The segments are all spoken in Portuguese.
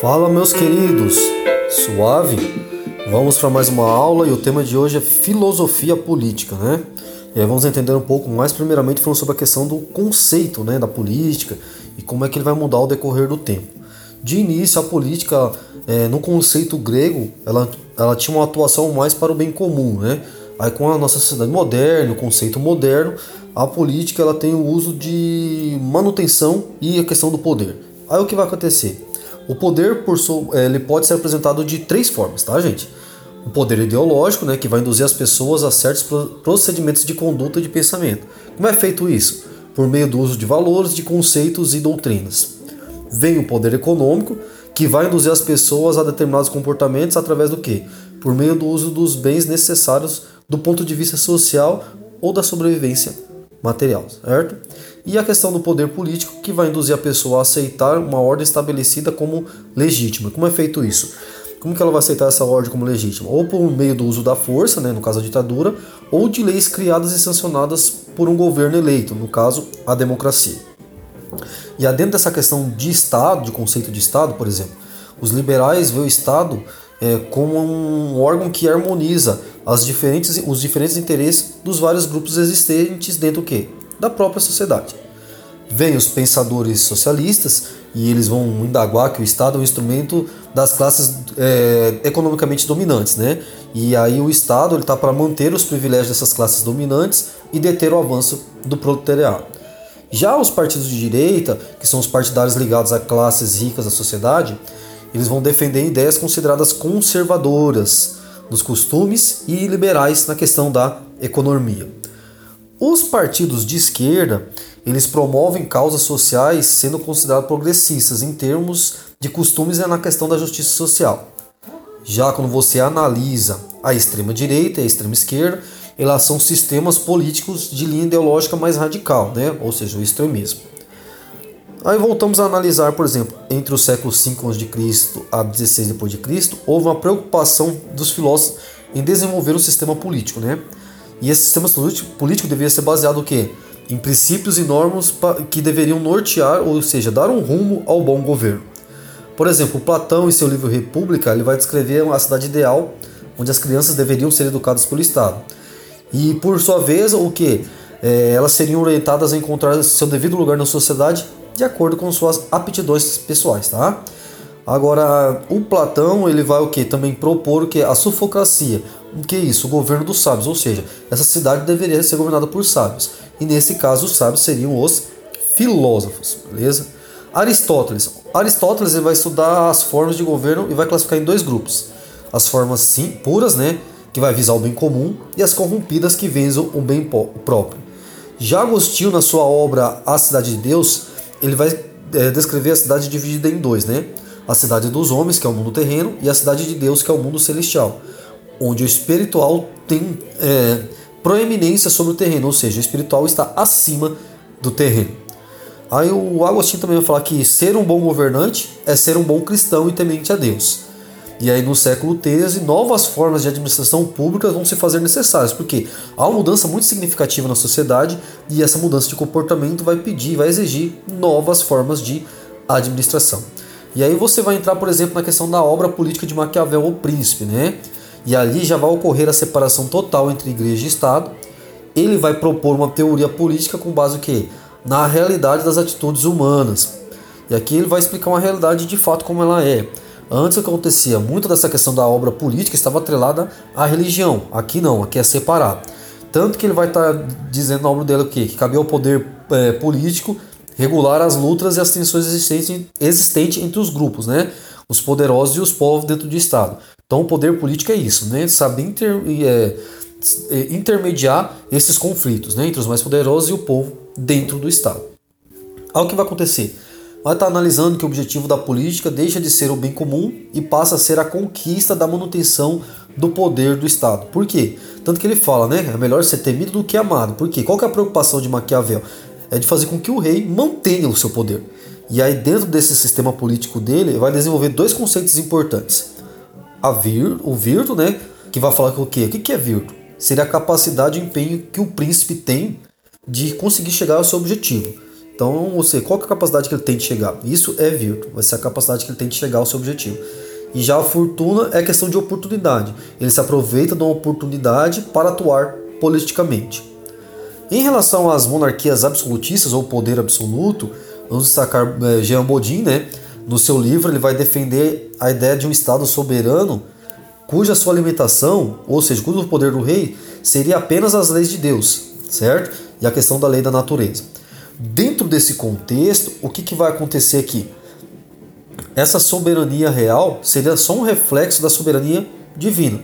Fala, meus queridos, suave? Vamos para mais uma aula e o tema de hoje é filosofia política, né? E aí vamos entender um pouco mais, primeiramente, falando sobre a questão do conceito né, da política e como é que ele vai mudar ao decorrer do tempo. De início, a política, é, no conceito grego, ela, ela tinha uma atuação mais para o bem comum, né? Aí com a nossa sociedade moderna, o conceito moderno, a política ela tem o uso de manutenção e a questão do poder. Aí o que vai acontecer? O poder, por so, é, ele pode ser apresentado de três formas, tá, gente? O poder ideológico, né, que vai induzir as pessoas a certos procedimentos de conduta e de pensamento. Como é feito isso? Por meio do uso de valores, de conceitos e doutrinas. Vem o poder econômico, que vai induzir as pessoas a determinados comportamentos através do quê? Por meio do uso dos bens necessários do ponto de vista social ou da sobrevivência material, certo? E a questão do poder político que vai induzir a pessoa a aceitar uma ordem estabelecida como legítima. Como é feito isso? Como que ela vai aceitar essa ordem como legítima? Ou por meio do uso da força, né, no caso a ditadura, ou de leis criadas e sancionadas por um governo eleito, no caso a democracia. E dentro dessa questão de Estado, de conceito de Estado, por exemplo, os liberais veem o Estado é, como um órgão que harmoniza as diferentes, os diferentes interesses dos vários grupos existentes dentro do quê? Da própria sociedade. Vêm os pensadores socialistas e eles vão indagar que o Estado é um instrumento das classes é, economicamente dominantes, né? E aí o Estado está para manter os privilégios dessas classes dominantes e deter o avanço do proletariado. Já os partidos de direita, que são os partidários ligados a classes ricas da sociedade, eles vão defender ideias consideradas conservadoras nos costumes e liberais na questão da economia. Os partidos de esquerda, eles promovem causas sociais sendo considerados progressistas em termos de costumes e na questão da justiça social. Já quando você analisa a extrema direita e a extrema esquerda, elas são sistemas políticos de linha ideológica mais radical, né? ou seja, o extremismo. Aí voltamos a analisar, por exemplo, entre o século 5 a.C. a 16 depois de Cristo, houve uma preocupação dos filósofos em desenvolver um sistema político, né? E esse sistema político deveria ser baseado o quê? Em princípios e normas que deveriam nortear, ou seja, dar um rumo ao bom governo. Por exemplo, Platão, em seu livro República, ele vai descrever a cidade ideal, onde as crianças deveriam ser educadas pelo Estado. E por sua vez, o que? É, elas seriam orientadas a encontrar seu devido lugar na sociedade de acordo com suas aptidões pessoais, tá? Agora, o Platão, ele vai o que? Também propor o que? A sufocracia. O que é isso? O governo dos sábios, ou seja, essa cidade deveria ser governada por sábios. E nesse caso, os sábios seriam os filósofos, beleza? Aristóteles. Aristóteles ele vai estudar as formas de governo e vai classificar em dois grupos. As formas sim, puras, né, que vai visar o bem comum, e as corrompidas que visam o bem próprio. Já Agostinho, na sua obra A Cidade de Deus, ele vai é, descrever a cidade dividida em dois, né? A cidade dos homens, que é o mundo terreno, e a cidade de Deus, que é o mundo celestial, onde o espiritual tem é, proeminência sobre o terreno, ou seja, o espiritual está acima do terreno. Aí o Agostinho também vai falar que ser um bom governante é ser um bom cristão e temente a Deus. E aí no século XIII, novas formas de administração pública vão se fazer necessárias, porque há uma mudança muito significativa na sociedade e essa mudança de comportamento vai pedir, vai exigir novas formas de administração. E aí você vai entrar, por exemplo, na questão da obra política de Maquiavel, O Príncipe, né? E ali já vai ocorrer a separação total entre igreja e Estado. Ele vai propor uma teoria política com base o quê? Na realidade das atitudes humanas. E aqui ele vai explicar uma realidade de fato como ela é. Antes acontecia? Muito dessa questão da obra política estava atrelada à religião. Aqui não, aqui é separado. Tanto que ele vai estar tá dizendo na obra dele o quê? Que cabia ao poder é, político regular as lutas e as tensões existentes, existentes entre os grupos, né? Os poderosos e os povos dentro do Estado. Então o poder político é isso, né? Saber inter, é, é, intermediar esses conflitos né? entre os mais poderosos e o povo dentro do Estado. Olha o que vai acontecer vai estar analisando que o objetivo da política deixa de ser o bem comum e passa a ser a conquista da manutenção do poder do Estado. Por quê? Tanto que ele fala, né? É melhor ser temido do que amado. Por quê? Qual que é a preocupação de Maquiavel? É de fazer com que o rei mantenha o seu poder. E aí, dentro desse sistema político dele, vai desenvolver dois conceitos importantes. A vir, o virto, né? Que vai falar que o quê? O que é virto? Seria a capacidade e empenho que o príncipe tem de conseguir chegar ao seu objetivo. Então, ou seja, qual é a capacidade que ele tem de chegar? Isso é virtude, vai ser a capacidade que ele tem de chegar ao seu objetivo. E já a fortuna é questão de oportunidade. Ele se aproveita de uma oportunidade para atuar politicamente. Em relação às monarquias absolutistas ou poder absoluto, vamos destacar é, Jean Bodin, né? No seu livro, ele vai defender a ideia de um Estado soberano cuja sua alimentação, ou seja, cujo poder do rei, seria apenas as leis de Deus, certo? E a questão da lei da natureza. Dentro desse contexto, o que, que vai acontecer aqui? Essa soberania real seria só um reflexo da soberania divina.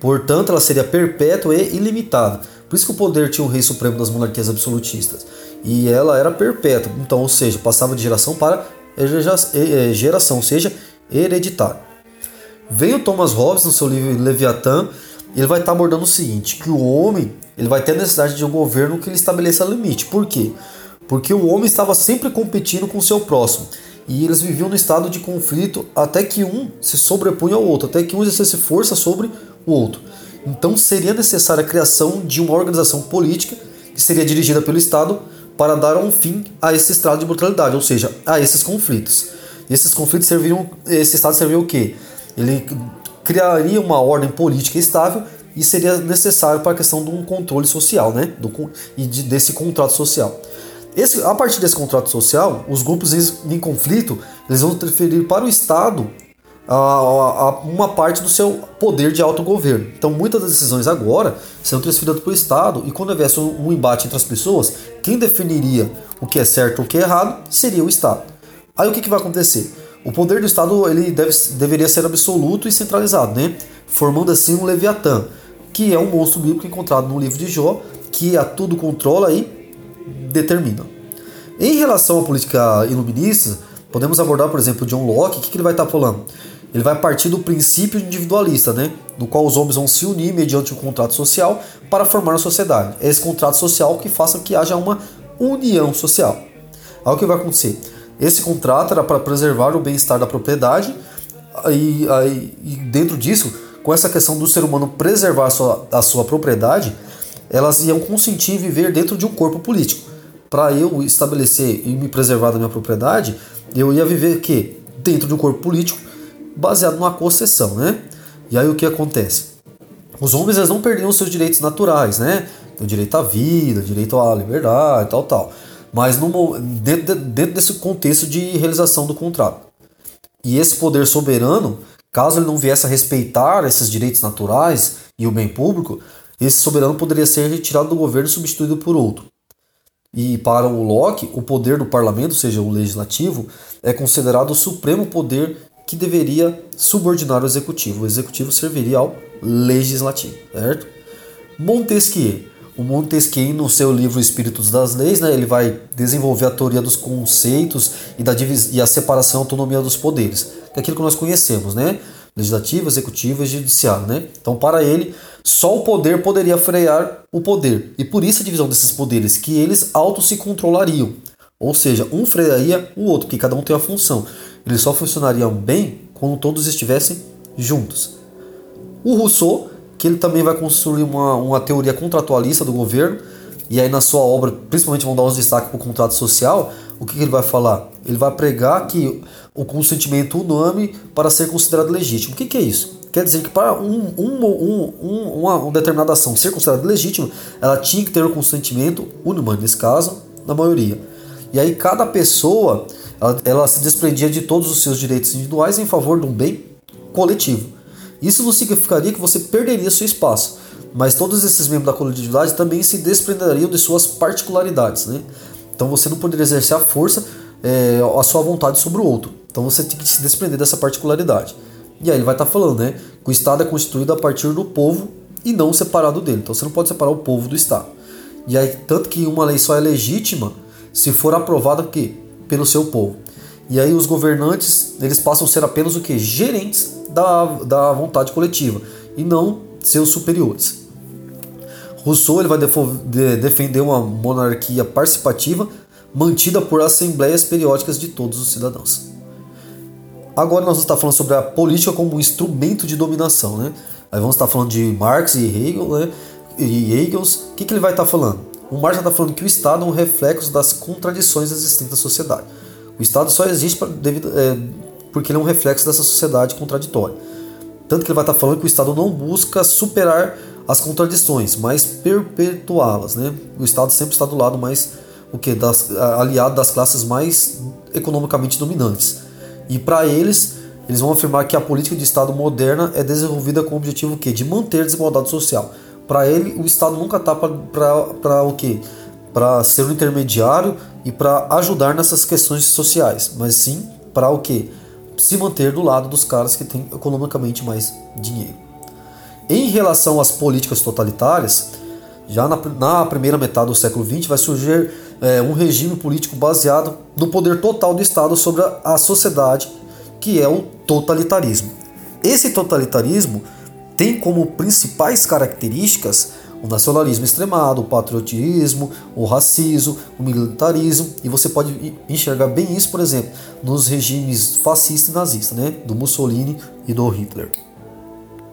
Portanto, ela seria perpétua e ilimitada. Por isso que o poder tinha um rei supremo das monarquias absolutistas. E ela era perpétua, então, ou seja, passava de geração para geração, ou seja, hereditário. Veio Thomas Hobbes no seu livro Leviatã, ele vai estar abordando o seguinte, que o homem ele vai ter necessidade de um governo que lhe estabeleça limite. Por quê? Porque o homem estava sempre competindo com o seu próximo. E eles viviam no estado de conflito até que um se sobrepunha ao outro, até que um exercesse força sobre o outro. Então seria necessária a criação de uma organização política que seria dirigida pelo Estado para dar um fim a esse estado de brutalidade, ou seja, a esses conflitos. E esses conflitos serviriam, esse Estado serviria o quê? Ele criaria uma ordem política estável e seria necessário para a questão de um controle social, né? Do, e de, desse contrato social. Esse, a partir desse contrato social, os grupos em conflito eles vão transferir para o Estado a, a, a uma parte do seu poder de autogoverno. Então, muitas das decisões agora serão transferidas para o Estado e quando houvesse um, um embate entre as pessoas, quem definiria o que é certo ou o que é errado seria o Estado. Aí o que, que vai acontecer? O poder do Estado ele deve, deveria ser absoluto e centralizado, né? formando assim um Leviatã, que é um monstro bíblico encontrado no livro de Jó, que a tudo controla e determinam. Em relação à política iluminista, podemos abordar, por exemplo, John Locke, o que, que ele vai estar falando? Ele vai partir do princípio individualista, né? no qual os homens vão se unir mediante um contrato social para formar uma sociedade. É esse contrato social que faça que haja uma união social. Aí o que vai acontecer? Esse contrato era para preservar o bem-estar da propriedade e, aí, e dentro disso, com essa questão do ser humano preservar a sua, a sua propriedade, elas iam consentir viver dentro de um corpo político. Para eu estabelecer e me preservar da minha propriedade, eu ia viver que dentro de um corpo político baseado numa concessão, né? E aí o que acontece? Os homens eles não perdiam seus direitos naturais, né? O direito à vida, direito à liberdade, tal, tal. Mas no, dentro, dentro desse contexto de realização do contrato. E esse poder soberano, caso ele não viesse a respeitar esses direitos naturais e o bem público, esse soberano poderia ser retirado do governo e substituído por outro. E para o Locke, o poder do parlamento, seja, o legislativo, é considerado o supremo poder que deveria subordinar o executivo. O executivo serviria ao legislativo, certo? Montesquieu. O Montesquieu, no seu livro Espíritos das Leis, né, ele vai desenvolver a teoria dos conceitos e, da e a separação e autonomia dos poderes, é aquilo que nós conhecemos, né? Legislativo, executivo e judiciário, né? Então, para ele, só o poder poderia frear o poder. E por isso a divisão desses poderes, que eles auto se controlariam. Ou seja, um frearia o outro, porque cada um tem uma função. Eles só funcionariam bem quando todos estivessem juntos. O Rousseau, que ele também vai construir uma, uma teoria contratualista do governo, e aí na sua obra, principalmente vão dar uns destaques para o contrato social, o que, ele vai falar? Ele vai pregar que o consentimento unânime para ser considerado legítimo. O que, que é isso? Quer dizer que para um, um, um, uma, uma, determinada ação ser considerada legítima, ela tinha que ter o consentimento unânime, nesse caso, na maioria. E aí cada pessoa ela, ela se desprendia de todos os seus direitos individuais em favor de um bem coletivo. Isso não significaria que você perderia seu espaço, mas todos esses membros da coletividade também se desprenderiam de suas particularidades. Né? Então você não poderia exercer a força, é, a sua vontade sobre o outro. Então você tem que se desprender dessa particularidade. E aí ele vai estar tá falando, né? Que o Estado é constituído a partir do povo e não separado dele. Então você não pode separar o povo do Estado. E aí, tanto que uma lei só é legítima se for aprovada que pelo seu povo. E aí os governantes, eles passam a ser apenas o que? Gerentes da, da vontade coletiva e não seus superiores. Rousseau ele vai defender uma monarquia participativa mantida por assembleias periódicas de todos os cidadãos. Agora nós vamos estar falando sobre a política como um instrumento de dominação, né? Aí vamos estar falando de Marx e Hegel, né? E Hegel, o que, que ele vai estar falando? o Marx está falando que o Estado é um reflexo das contradições existentes na sociedade. O Estado só existe pra, devido, é, porque ele é um reflexo dessa sociedade contraditória. Tanto que ele vai estar falando que o Estado não busca superar as contradições, mas perpetuá-las. Né? O Estado sempre está do lado mais o que das, aliado das classes mais economicamente dominantes. E para eles, eles vão afirmar que a política de Estado moderna é desenvolvida com o objetivo que de manter a desigualdade social. Para ele, o Estado nunca está para o quê? Para ser um intermediário e para ajudar nessas questões sociais, mas sim para o quê? Se manter do lado dos caras que têm economicamente mais dinheiro. Em relação às políticas totalitárias, já na, na primeira metade do século XX vai surgir é, um regime político baseado no poder total do Estado sobre a, a sociedade, que é o totalitarismo. Esse totalitarismo tem como principais características o nacionalismo extremado, o patriotismo, o racismo, o militarismo, e você pode enxergar bem isso, por exemplo, nos regimes fascista e nazista, né, do Mussolini e do Hitler.